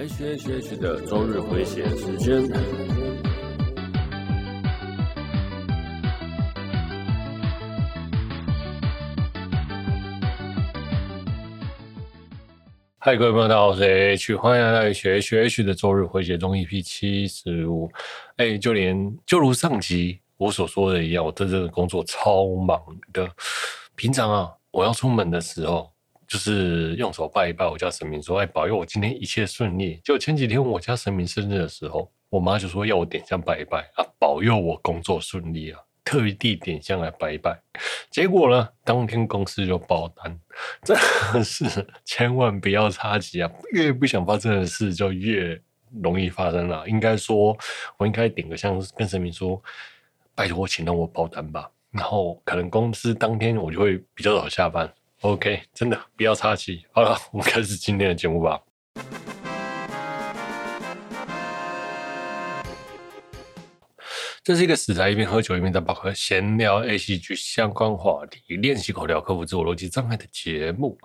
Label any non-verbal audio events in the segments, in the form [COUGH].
H H H 的周日回血时间。嗨，各位朋友，大家好，我是 H，欢迎来到 H H H 的周日回血中 EP 七十五。哎，就连就如上集我所说的一样，我真正的工作超忙的。平常啊，我要出门的时候。就是用手拜一拜我家神明，说：“哎，保佑我今天一切顺利。”就前几天我家神明生日的时候，我妈就说要我点香拜一拜啊，保佑我工作顺利啊，特地点香来拜一拜。结果呢，当天公司就爆单，真的是千万不要插旗啊！越不想发生的事就越容易发生了。应该说，我应该点个香，跟神明说：“拜托，请让我爆单吧。”然后可能公司当天我就会比较早下班。OK，真的不要插旗。好了，[LAUGHS] 我们开始今天的节目吧。这是一个死宅一边喝酒一边在宝盒闲聊 ACG 相关话题，练习口条，克服自我逻辑障碍的节目。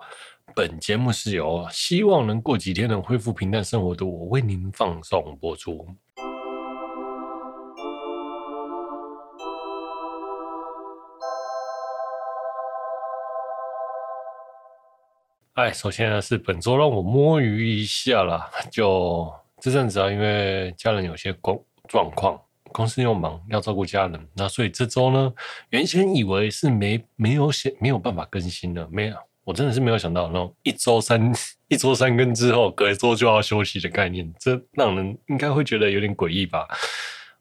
本节目是由希望能过几天能恢复平淡生活的我为您放送播出。哎，首先呢是本周让我摸鱼一下啦，[LAUGHS] 就这阵子啊，因为家人有些状状况，公司又忙要照顾家人，那所以这周呢，原先以为是没没有写没有办法更新的，没有，我真的是没有想到那种一周三 [LAUGHS] 一周三更之后，隔一周就要休息的概念，这让人应该会觉得有点诡异吧。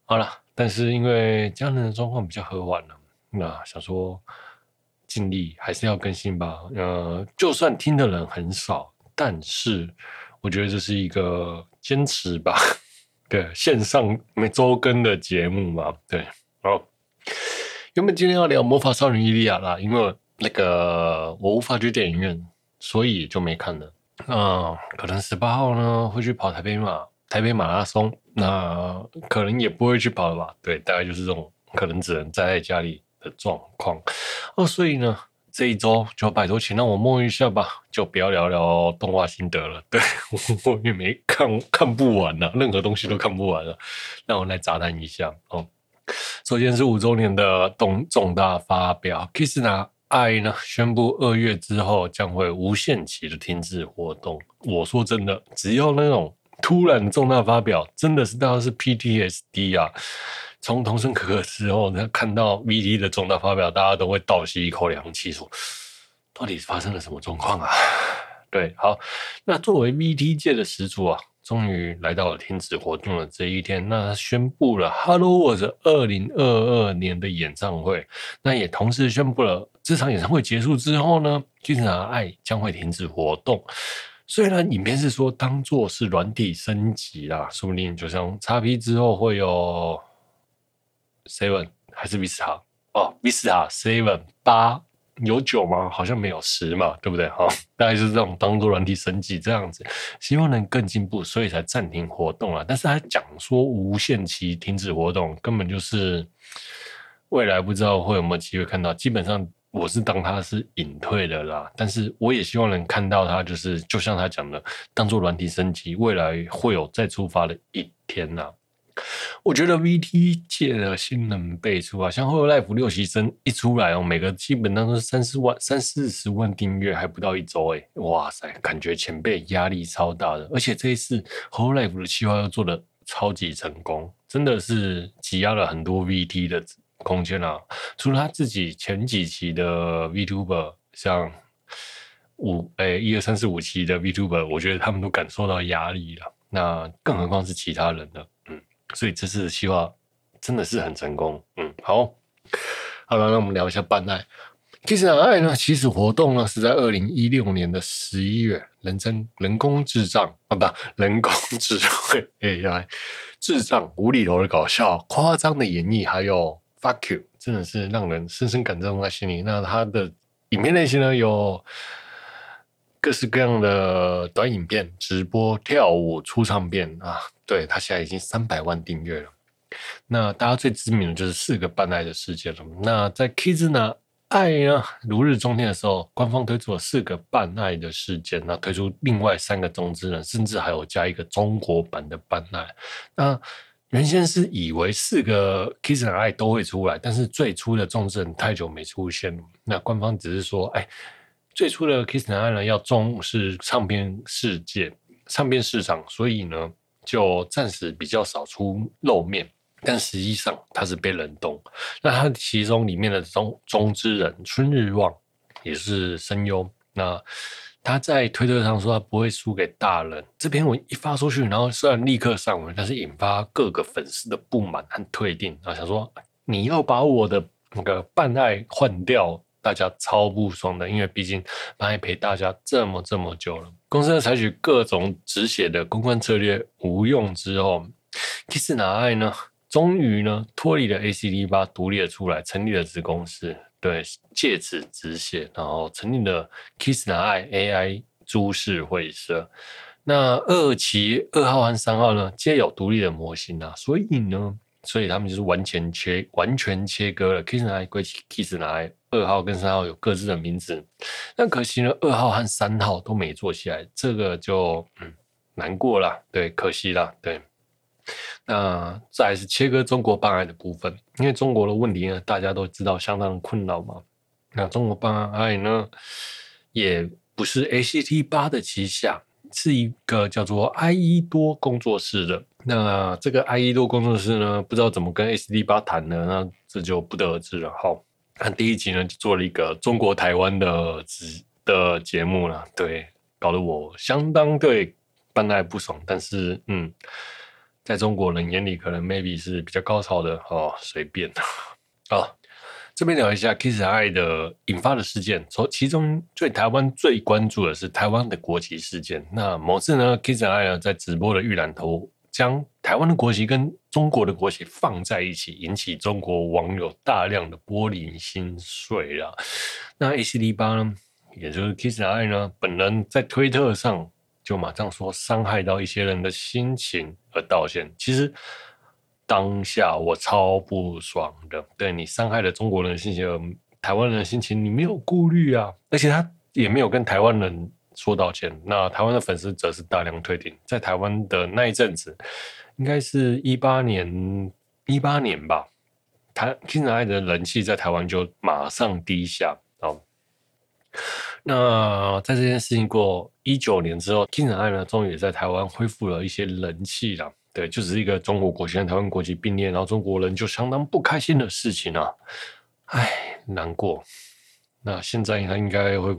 好了，但是因为家人的状况比较和缓了，那想说。尽力还是要更新吧，呃，就算听的人很少，但是我觉得这是一个坚持吧。[LAUGHS] 对，线上每周更的节目嘛，对。好，原本今天要聊《魔法少女伊利亚》啦，因为那个我无法去电影院，所以就没看了。那、可能十八号呢会去跑台北马台北马拉松，那可能也不会去跑了吧？对，大概就是这种，可能只能待在家里。的状况哦，所以呢，这一周就拜托，请让我摸一下吧，就不要聊聊动画心得了。对，[LAUGHS] 我也没看，看不完了，任何东西都看不完了。让我来杂谈一下哦。首先是五周年的重重大发表，Kizuna AI 呢宣布二月之后将会无限期的停止活动。我说真的，只要那种突然重大发表，真的是大家是 PTSD 啊。从童声可可之后，呢，看到 VT 的重大发表，大家都会倒吸一口凉气，说：“到底发生了什么状况啊？” [SIGHS] 对，好，那作为 VT 界的始祖啊，终于来到了停止活动的这一天，那他宣布了 Hello World 二零二二年的演唱会，那也同时宣布了这场演唱会结束之后呢，Kizuna AI 将会停止活动。虽然影片是说当做是软体升级啦，说不定就像 XP 之后会有。Seven 还是 Vista 哦，Vista Seven 八有九吗？好像没有十嘛，对不对？哈，大概是这种当做软体升级这样子，希望能更进步，所以才暂停活动啊。但是他讲说无限期停止活动，根本就是未来不知道会有没有机会看到。基本上我是当他是隐退的啦，但是我也希望能看到他，就是就像他讲的，当做软体升级，未来会有再出发的一天呐。我觉得 VT 界的新人辈出啊，像 Hololive 六期生一出来哦，每个基本上都是三四万、三四十万订阅，还不到一周哎，哇塞，感觉前辈压力超大的。而且这一次 Hololive 的计划又做的超级成功，真的是挤压了很多 VT 的空间啊。除了他自己前几期的 VTuber，像五哎一二三四五期的 VTuber，我觉得他们都感受到压力了。那更何况是其他人呢？所以这次的计划真的是很成功，嗯，好，好了，那我们聊一下绊爱。Kizuna AI 呢，其实活动呢是在二零一六年的十一月，人真人工智障啊，不，人工智慧 AI，智障无厘头的搞笑，夸张的演绎，还有 fuck you，真的是让人深深感动在心里。那它的影片类型呢，有各式各样的短影片、直播、跳舞、出唱片啊。对，他现在已经三百万订阅了。那大家最知名的就是四个半爱的事件了。那在 Kizuna 爱呢如日中天的时候，官方推出了四个半爱的事件，那推出另外三个中之人，甚至还有加一个中国版的半爱。那原先是以为四个 Kiss 男爱都会出来，但是最初的中之人太久没出现，那官方只是说，哎，最初的 Kiss 男爱呢要重视唱片世界、唱片市场，所以呢就暂时比较少出露面。但实际上他是被冷冻。那他其中里面的中中之人春日望也是声优。那他在推特上说他不会输给大人。这篇文一发出去，然后虽然立刻上文，但是引发各个粉丝的不满和退订。然后想说你要把我的那个绊爱换掉，大家超不爽的。因为毕竟绊爱陪大家这么这么久了。公司采取各种止血的公关策略无用之后，Kiss 男爱呢？终于呢，脱离了 ACD 八独立了出来，成立了子公司，对，借此止血，然后成立了 Kiss 男爱 AI 株式会社。那二期二号和三号呢，皆有独立的模型啊，所以呢，所以他们就是完全切完全切割了 Kiss 男爱归 Kiss 男爱，二号跟三号有各自的名字。但可惜呢，二号和三号都没做起来，这个就嗯难过了，对，可惜了，对。那再是切割中国办案的部分，因为中国的问题呢，大家都知道相当困扰嘛。那中国绊爱呢，也不是 ACT8 的旗下，是一个叫做爱依多工作室的。那这个爱依多工作室呢，不知道怎么跟 SD 八谈的，那这就不得而知了。好，那第一集呢，就做了一个中国台湾的节的节目了，对，搞得我相当对绊爱不爽，但是嗯。在中国人眼里，可能 maybe 是比较高潮的哦，随便哦。[LAUGHS] 这边聊一下 Kiss 男爱的引发的事件，从其中最台湾最关注的是台湾的国旗事件。那某次呢，Kiss 男爱呢在直播的预览头将台湾的国旗跟中国的国旗放在一起，引起中国网友大量的玻璃心碎了。那 ACT8 呢，也就是 Kiss 男爱呢，本人在推特上。就马上说伤害到一些人的心情而道歉。其实当下我超不爽的，对，你伤害了中国人的心情，台湾人的心情，你没有顾虑啊，而且他也没有跟台湾人说道歉。那台湾的粉丝则是大量退订，在台湾的那一阵子，应该是一八年一八年吧，台 Kiss 男爱的人气在台湾就马上低下哦。那在这件事情过一九年之后，Kiss 男爱呢，终于也在台湾恢复了一些人气了。对，就只是一个中国国旗和台湾国旗并列，然后中国人就相当不开心的事情啊，唉，难过。那现在他应该会，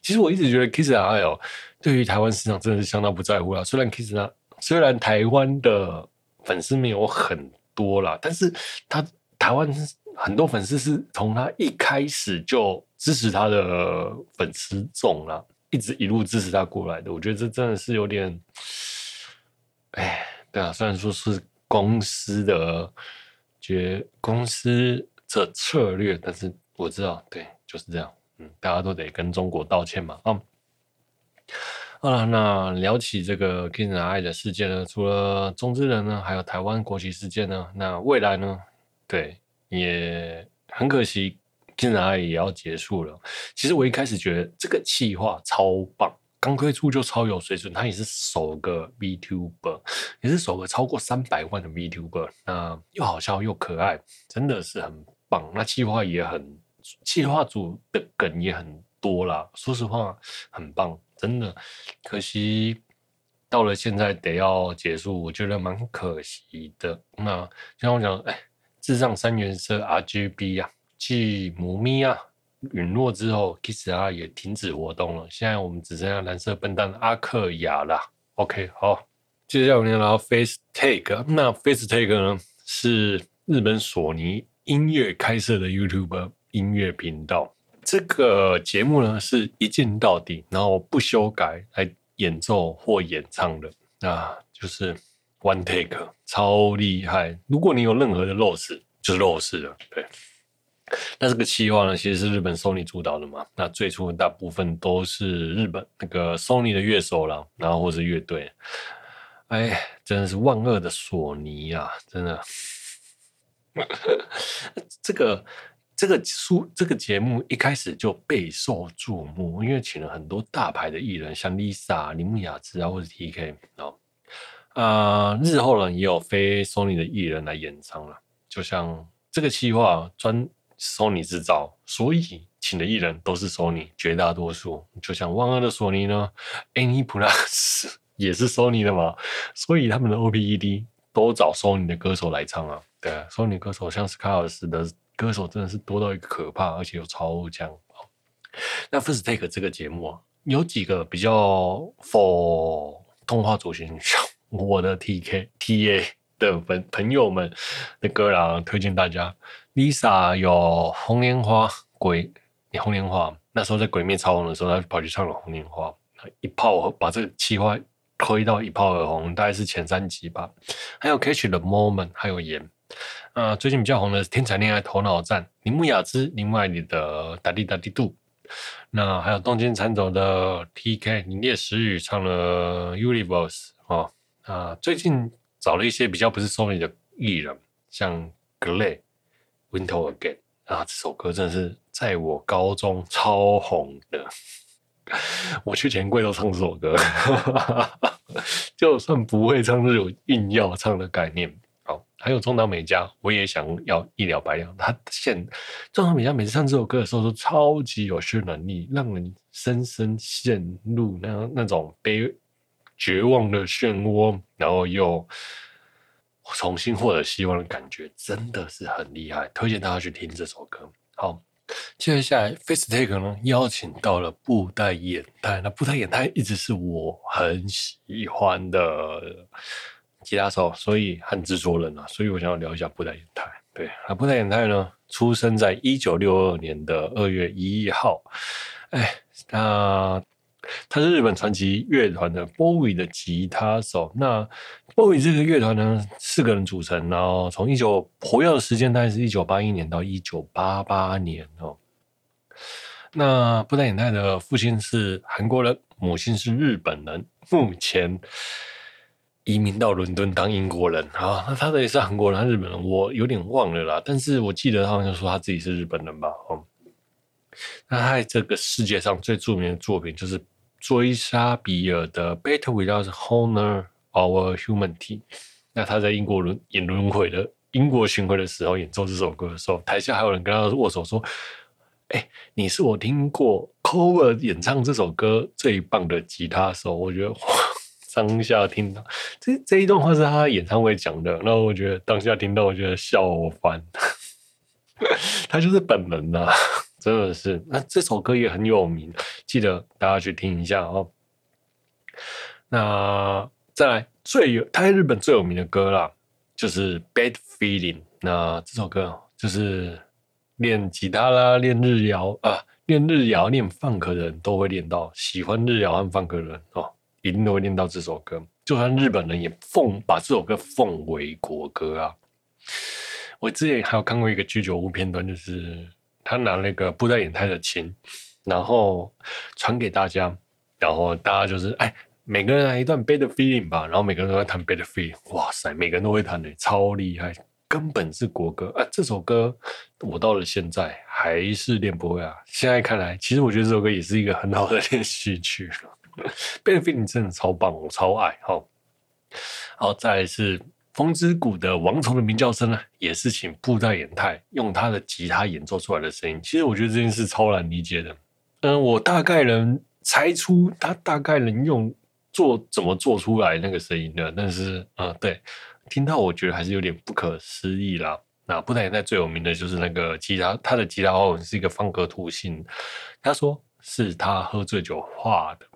其实我一直觉得 Kiss 男爱哦，对于台湾市场真的是相当不在乎啦。虽然 Kiss 男爱，虽然台湾的粉丝没有很多啦，但是他台湾很多粉丝是从他一开始就。支持他的粉丝众啦，一直一路支持他过来的，我觉得这真的是有点，哎，对啊，虽然说是公司的决公司的策略，但是我知道，对，就是这样，嗯，大家都得跟中国道歉嘛，啊、好了，那聊起这个 Kiss 男爱的事件呢，除了中之人呢，还有台湾国旗事件呢，那未来呢，对，也很可惜。Kiss 男爱也要结束了。其实我一开始觉得这个企划超棒，刚推出就超有水准。他也是首个 VTuber，也是首个超过三百万的 VTuber。那又好笑又可爱，真的是很棒。那企划也很，企划组的梗也很多啦。说实话，很棒，真的。可惜到了现在得要结束，我觉得蛮可惜的。那就像我讲，哎，智障三原色 RGB 呀、啊。继母咪啊陨落之后，Kiss 啊也停止活动了。现在我们只剩下蓝色笨蛋阿克雅了。OK，好，接下来我们聊 Face Take。那 Face Take 呢是日本索尼音乐开设的 YouTube 音乐频道。这个节目呢是一镜到底，然后不修改来演奏或演唱的。啊，就是 One Take，超厉害。如果你有任何的漏失，就是漏失了。对。那这个企划呢，其实是日本 Sony 主导的嘛。那最初大部分都是日本那个 Sony 的乐手啦，然后或是乐队。哎，真的是万恶的索尼啊！真的，[LAUGHS] 这个这个书这个节目一开始就备受注目，因为请了很多大牌的艺人，像 Lisa、铃木雅之啊，或者 TK 哦。啊、日后呢也有非 Sony 的艺人来演唱了，就像这个企划专 Sony 制造，所以请的艺人都是 Sony，绝大多数就像万恶的索尼呢，AnyPlus [LAUGHS] 也是 Sony 的嘛，所以他们的 OPED 都找 Sony 的歌手来唱啊。对啊，Sony 歌手像 Scars 的歌手真的是多到一个可怕，而且又超强。那 First Take 这个节目啊，有几个比较 for 动画族群，像我的 TK TA 的朋朋友们的歌啦，推荐大家。Lisa 有红莲花鬼你，红莲花那时候在鬼灭超红的时候，他跑去唱了红莲花，一炮把这个企划推到一炮而红，大概是前三集吧。还有 Catch the Moment，还有盐。啊、呃，最近比较红的《天才恋爱头脑战》，铃木雅之，另外你的哒滴哒滴度。那还有东京残走的 TK，你烈时雨唱了 Universe 哦。啊，最近找了一些比较不是 Sony 的艺人，像 Glay Winter Again 啊，这首歌真的是在我高中超红的，我去钱柜都唱这首歌，[LAUGHS] 就算不会唱，这种硬要唱的概念。还有中岛美嘉，我也想要一了百了。他现中岛美嘉每次唱这首歌的时候，都超级有渲染力，让人深深陷入那那种悲绝望的漩涡，然后又重新获得希望的感觉，真的是很厉害。推荐大家去听这首歌。好，接下来 Face Take 呢，邀请到了布袋衍太。那布袋衍太一直是我很喜欢的。吉他手，所以和制作人啊，所以我想要聊一下布袋衍太。对，那布袋衍太呢，出生在一九六二年的二月一号。哎，那他是日本传奇乐团的 BOWY 的吉他手。那 BOWY 这个乐团呢，四个人组成，然后从一九活跃的时间大概是一九八一年到一九八八年哦。那布袋衍太的父亲是韩国人，母亲是日本人，目前。移民到伦敦当英国人啊，那他的也是韩国人，他日本人，我有点忘了啦。但是我记得他好像说他自己是日本人吧？哦，那他在这个世界上最著名的作品就是追杀比尔的《Better Without Honor Our Humanity》。那他在英国轮演轮回的英国巡回的时候演奏这首歌的时候，台下还有人跟他握手说：“哎、你是我听过 cover 演唱这首歌最棒的吉他手。”我觉得哇。[LAUGHS] 当下听到这这一段话是他演唱会讲的，然后我觉得当下听到，我觉得笑翻。[LAUGHS] 他就是本人呐、啊，真的是。那这首歌也很有名，记得大家去听一下哦。那再来最有他在日本最有名的歌啦，就是《Bad Feeling》。那这首歌就是练吉他啦，练日谣啊，练日谣、练 funk 的人都会练到，喜欢日谣和 funk 的人哦。一定都会练到这首歌，就算日本人也奉把这首歌奉为国歌啊！我之前还有看过一个居酒屋片段，就是他拿那个布袋演太的琴，然后传给大家，然后大家就是哎，每个人来一段《Bad Feeling》吧，然后每个人都在弹《Bad Feeling》，哇塞，每个人都会弹的，超厉害，根本是国歌啊！这首歌我到了现在还是练不会啊！现在看来，其实我觉得这首歌也是一个很好的练习曲。[LAUGHS] Bad Feeling 真的超棒，我超爱。好，好，再来是风之谷的王虫的鸣叫声呢，也是请布袋衍太用他的吉他演奏出来的声音。其实我觉得这件事超难理解的。嗯，我大概能猜出他大概能用做怎么做出来那个声音的，但是嗯，对，听到我觉得还是有点不可思议啦。那布袋衍太最有名的就是那个吉他，他的吉他花纹是一个方格图形，他说是他喝醉酒画的。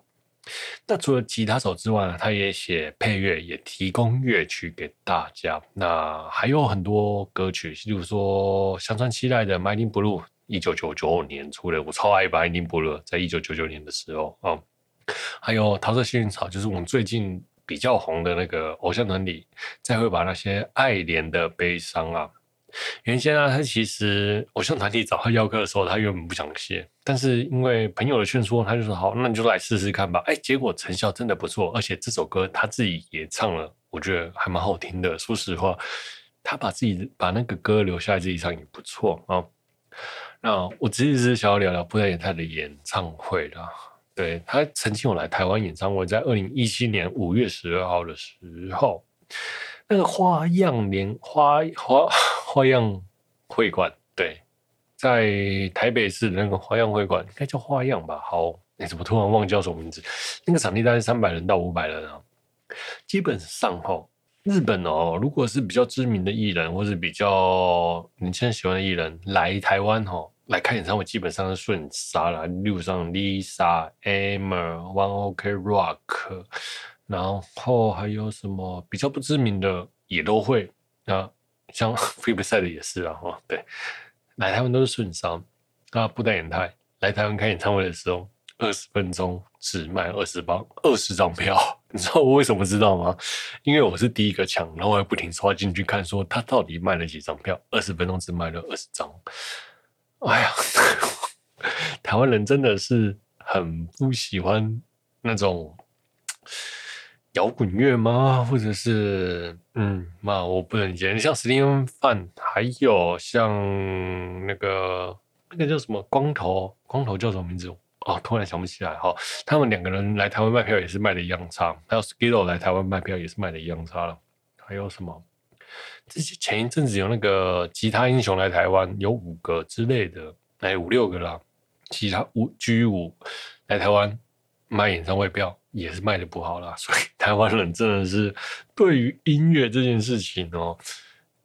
那除了吉他手之外呢，他也写配乐，也提供乐曲给大家。那还有很多歌曲，例如说香川七濑的《Mighty Blue》，一九九九年出的，我超爱《Mighty Blue》。在一九九九年的时候啊、嗯，还有桃色幸运草，就是我们最近比较红的那个偶像团体，再会把那些爱莲的悲伤啊。原先啊，他其实偶像团体找他邀歌的时候，他原本不想写，但是因为朋友的劝说，他就说好，那你就来试试看吧。哎，结果成效真的不错，而且这首歌他自己也唱了，我觉得还蛮好听的。说实话，他把自己把那个歌留下来自己唱也不错啊。那我其实是想要聊聊布袋延太的演唱会啦。对，他曾经有来台湾演唱会，在二零一七年五月十二号的时候，那个花样年花花花样会馆，对，在台北市的那个花样会馆，应该叫花样吧？好，你怎么突然忘叫什么名字？那个场地大概三百人到五百人啊。基本上哈，日本哦，如果是比较知名的艺人，或是比较年轻人喜欢的艺人来台湾哈。来看演唱会基本上是顺杀了，例如像 Lisa、Aimer、One Ok Rock，然后还有什么比较不知名的也都会啊，像 [LAUGHS] Flipside 的也是啊，哈，对，来台湾都是顺商。那布袋延太来台湾开演唱会的时候，二十分钟只卖二十张二十张票，[LAUGHS] 你知道我为什么知道吗？因为我是第一个抢，然后我还不停刷进去看，说他到底卖了几张票，二十分钟只卖了二十张。哎呀，[LAUGHS] 台湾人真的是很不喜欢那种摇滚乐吗？或者是嗯，嘛，我不能理解。像史蒂芬范，还有像那个那个叫什么光头，光头叫什么名字？哦，突然想不起来。哈，他们两个人来台湾卖票也是卖的一样差，还有 Skittle 来台湾卖票也是卖的一样差了。还有什么？之前一阵子有那个吉他英雄来台湾，有五个之类的，哎，五六个啦。吉他五 G 五来台湾卖演唱会票也是卖的不好啦。所以台湾人真的是对于音乐这件事情哦，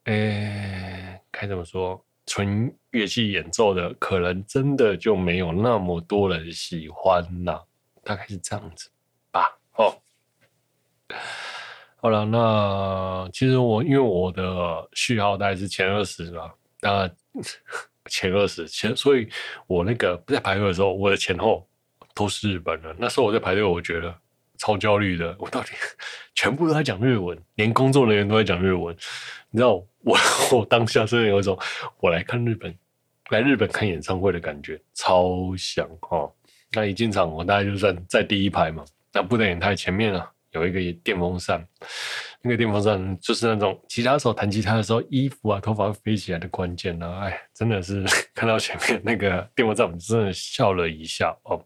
诶，该怎么说？纯乐器演奏的可能真的就没有那么多人喜欢呐，大概是这样子吧。哦。好了，那其实我因为我的序号大概是前二十吧，那 [LAUGHS] 前二十前，所以我那个不在排位的时候，我的前后都是日本人。那时候我在排队，我觉得超焦虑的。[LAUGHS] 我到底 [LAUGHS] 全部都在讲日文，连工作人员都在讲日文。你知道，我 [LAUGHS] 我当下真的有一种我来看日本，来日本看演唱会的感觉，超想哦。那一进场，我大概就算在第一排嘛，那不能演太前面了。有一个电风扇，那个电风扇就是那种吉他手弹吉他的时候，衣服啊、头发会飞起来的关键呢。哎，真的是看到前面那个电风扇，我真的笑了一下哦。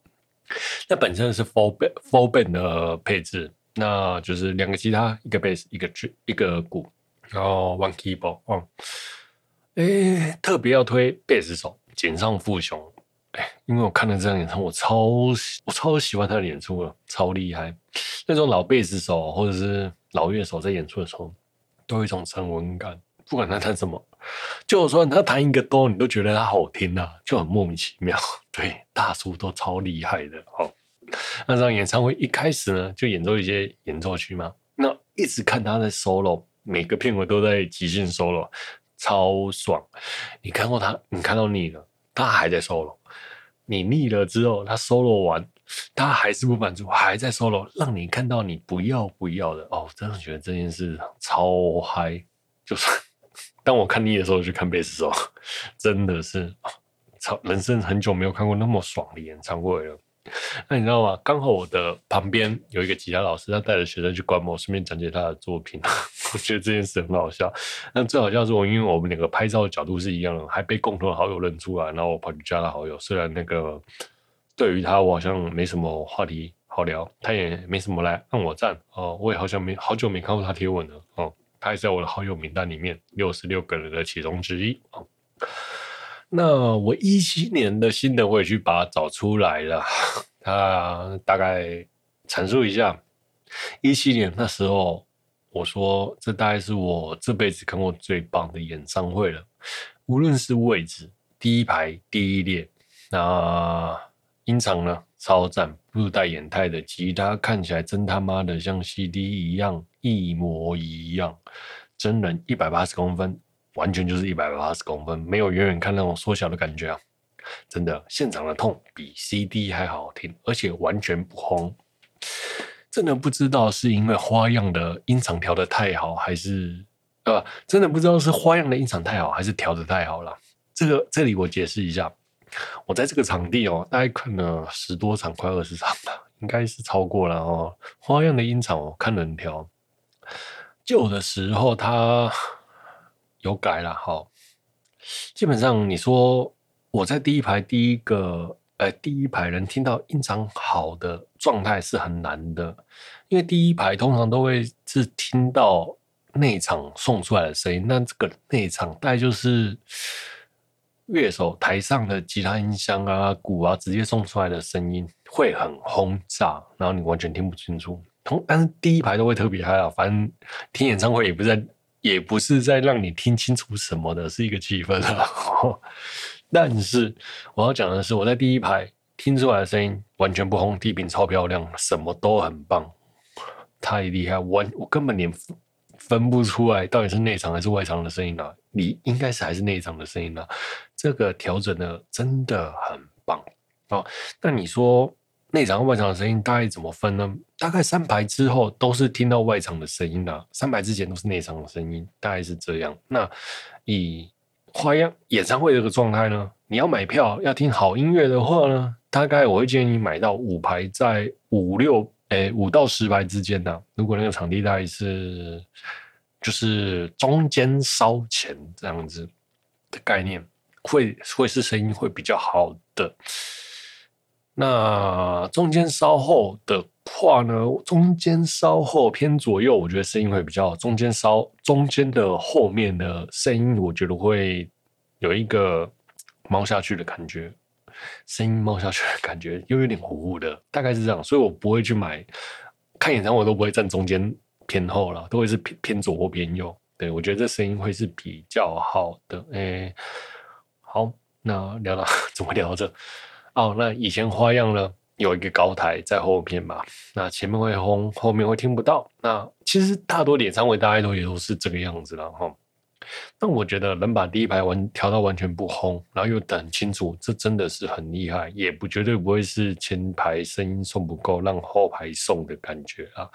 那本身是 four band four band 的配置，那就是两个吉他，一个贝斯，一个一个鼓，然后 one keyboard 哦。哎，特别要推贝斯手井上富雄。哎，因为我看了这场演唱会，我超我超喜欢他的演出了，超厉害。那种老贝斯手或者是老乐手在演出的时候，都有一种沉稳感。不管他弹什么，就算他弹一个多，你都觉得他好听啊，就很莫名其妙。[LAUGHS] 对，大叔都超厉害的。好，那场演唱会一开始呢，就演奏一些演奏曲嘛。那一直看他在 solo，每个片尾都在即兴 solo，超爽。你看过他，你看到腻了，他还在 solo。你腻了之后，他 solo 完，他还是不满足，还在 solo，让你看到你不要不要的哦，真的觉得这件事超嗨。就是当我看腻的时候，去看贝斯手，[LAUGHS] 真的是超人生很久没有看过那么爽的演唱会了。那你知道吗？刚好我的旁边有一个吉他老师，他带着学生去观摩，顺便讲解他的作品。[LAUGHS] 我觉得这件事很好笑。那最好笑是我，因为我们两个拍照的角度是一样的，还被共同的好友认出来，然后我跑去加他好友。虽然那个对于他，我好像没什么话题好聊，他也没什么来按我赞哦。我也好像没好久没看过他贴文了哦。他也在我的好友名单里面，六十六个人的其中之一哦。那我一七年的心得，我也去把它找出来了。他大概阐述一下，一七年那时候，我说这大概是我这辈子看过最棒的演唱会了。无论是位置，第一排第一列，那音场呢超赞，布袋延太的吉他看起来真他妈的像 CD 一样，一模一样，真人一百八十公分。完全就是一百八十公分，没有远远看那种缩小的感觉啊！真的，现场的痛比 CD 还好听，而且完全不轰。真的不知道是因为花样的音场调的太好，还是呃，真的不知道是花样的音场太好，还是调的太好了。这个这里我解释一下，我在这个场地哦，大概看了十多场，快二十场吧，应该是超过了哦。花样的音场我看人调，旧的时候它。有改了，好，基本上你说我在第一排第一个，呃，第一排能听到音场好的状态是很难的，因为第一排通常都会是听到内场送出来的声音，那这个内场大概就是乐手台上的吉他音箱啊、鼓啊，直接送出来的声音会很轰炸，然后你完全听不清楚。同，但是第一排都会特别嗨啊，反正听演唱会也不在，也不是在让你听清楚什么的，是一个气氛啊。[LAUGHS] 但是我要讲的是，我在第一排听出来的声音完全不轰，地平超漂亮，什么都很棒，太厉害！我我根本连分不出来到底是内场还是外场的声音啊！你应该是还是内场的声音啊！这个调整的真的很棒哦。那你说内场和外场的声音大概怎么分呢？大概三排之后都是听到外场的声音啊，三排之前都是内场的声音，大概是这样。那以花样演唱会这个状态呢，你要买票要听好音乐的话呢，大概我会建议你买到五排，在五六诶五到十排之间的。如果那个场地大概是就是中间烧前这样子的概念，会会是声音会比较好的。那中间稍后的话呢，中间稍后偏左右，我觉得声音会比较。中间稍中间的后面的声音，我觉得会有一个猫下去的感觉，声音猫下去的感觉又有点糊糊的，大概是这样。所以我不会去买看演唱会，都不会站中间偏后了，都会是偏偏左或偏右。对，我觉得这声音会是比较好的。哎，好，那聊到 [LAUGHS] 怎么聊到这？哦，那以前花样呢，有一个高台在后面嘛，那前面会轰，后面会听不到。那其实大多演唱会大概都也都是这个样子了哈。那我觉得能把第一排完调到完全不轰，然后又等清楚，这真的是很厉害，也不绝对不会是前排声音送不够，让后排送的感觉啊。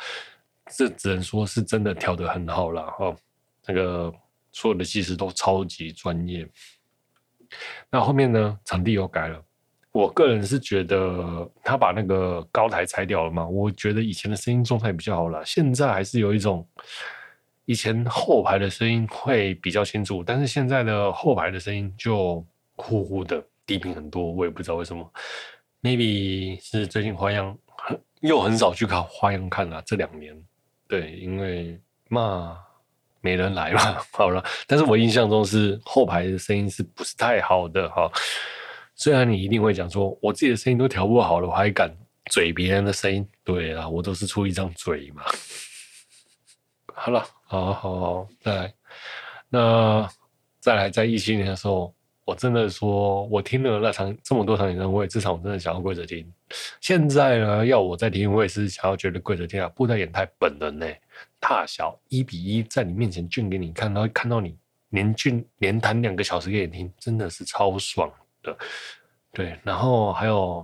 这只能说是真的调得很好了哈。那个所有的技师都超级专业。那后面呢，场地又改了。我个人是觉得他把那个高台拆掉了嘛，我觉得以前的声音状态比较好啦，现在还是有一种以前后排的声音会比较清楚，但是现在的后排的声音就呼呼的低频很多，我也不知道为什么。maybe 是最近花样很又很少去考花样看了，这两年对，因为嘛没人来嘛，[LAUGHS] 好了，但是我印象中是后排的声音是不是太好的哈？虽然你一定会讲说，我自己的声音都调不好了，我还敢嘴别人的声音？对啦，我都是出一张嘴嘛。[LAUGHS] 好了，好好好，再来，那再来，在一七年的时候，我真的说，我听了那场这么多场演唱会，这场我真的想要跪着听。现在呢，要我再听，我也是想要觉得跪着听啊。布袋演太本人呢，大小一比一，在你面前俊给你看，然后看到你连俊连弹两个小时给你听，真的是超爽。的对，然后还有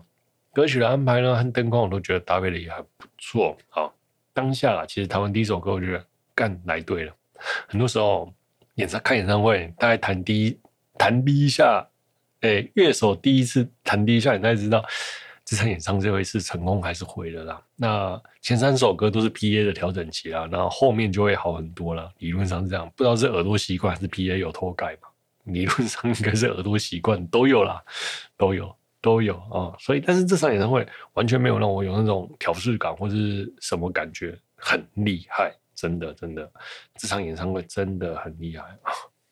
歌曲的安排呢，和灯光我都觉得搭配的也还不错。好，当下啦，其实台湾第一首歌，我觉得干来对了。很多时候演唱看演唱会，大概弹第一弹第一下，诶，乐手第一次弹第一下，你才知道这场演唱会是成功还是毁了啦。那前三首歌都是 PA 的调整期啦，然后后面就会好很多了。理论上是这样，不知道是耳朵习惯还是 PA 有偷改嘛？理论上应该是耳朵习惯都有啦，都有都有啊、所以但是这场演唱会完全没有让我有那种调试感或者是什么感觉，很厉害，真的真的，这场演唱会真的很厉害。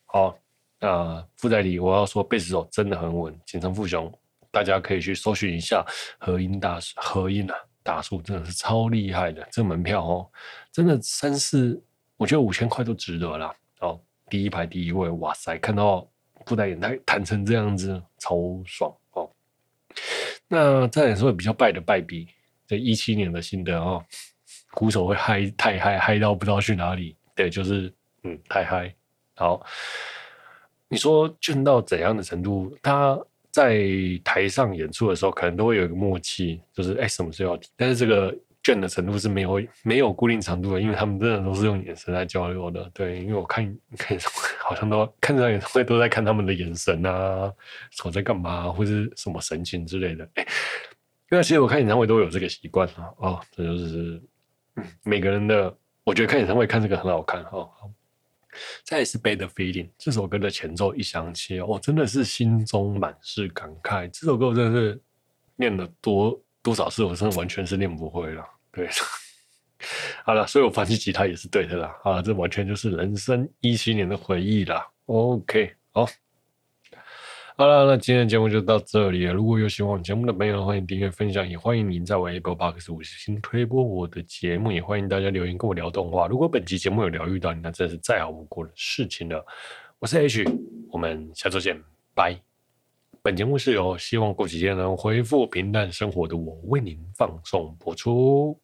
好，那附带题我要说，贝斯手真的很稳，简称富雄，大家可以去搜寻一下和音大和音啊，大叔真的是超厉害的，这门票哦，真的三四，我觉得五千块都值得啦。哦。第一排第一位，哇塞！看到布袋演太弹成这样子，超爽哦。那再也是会比较败的败笔，这一七年的心得哦。鼓手会嗨太嗨，嗨到不知道去哪里。对，就是嗯太嗨。好，你说倦到怎样的程度？他在台上演出的时候，可能都会有一个默契，就是哎什么时候。但是这个。倦的程度是没有没有固定长度的，因为他们真的都是用眼神来交流的。对，因为我看看 [LAUGHS] 好像都看这场演唱会都在看他们的眼神啊，手在干嘛，或是什么神情之类的。哎，因为其实我看演唱会都有这个习惯啊。哦，这就是、每个人的，我觉得看演唱会看这个很好看。哦，再是《bad Feeling》这首歌的前奏一响起，我，真的是心中满是感慨。这首歌我真的是念了多多少次，我真的完全是念不会了。对，[LAUGHS] 好了，所以我放弃吉他也是对的啦。啊，这完全就是人生一七年的回忆啦。OK，好。好了，那今天的节目就到这里了。如果有喜欢我节目的朋友，欢迎订阅分享，也欢迎您在我 Apple Podcast 五星推播我的节目，也欢迎大家留言跟我聊动画。如果本期节目有疗愈到你，那真是再好不过的事情了。我是 H，我们下周见，拜。本节目是由希望过几天能恢复平淡生活的我为您放送播出。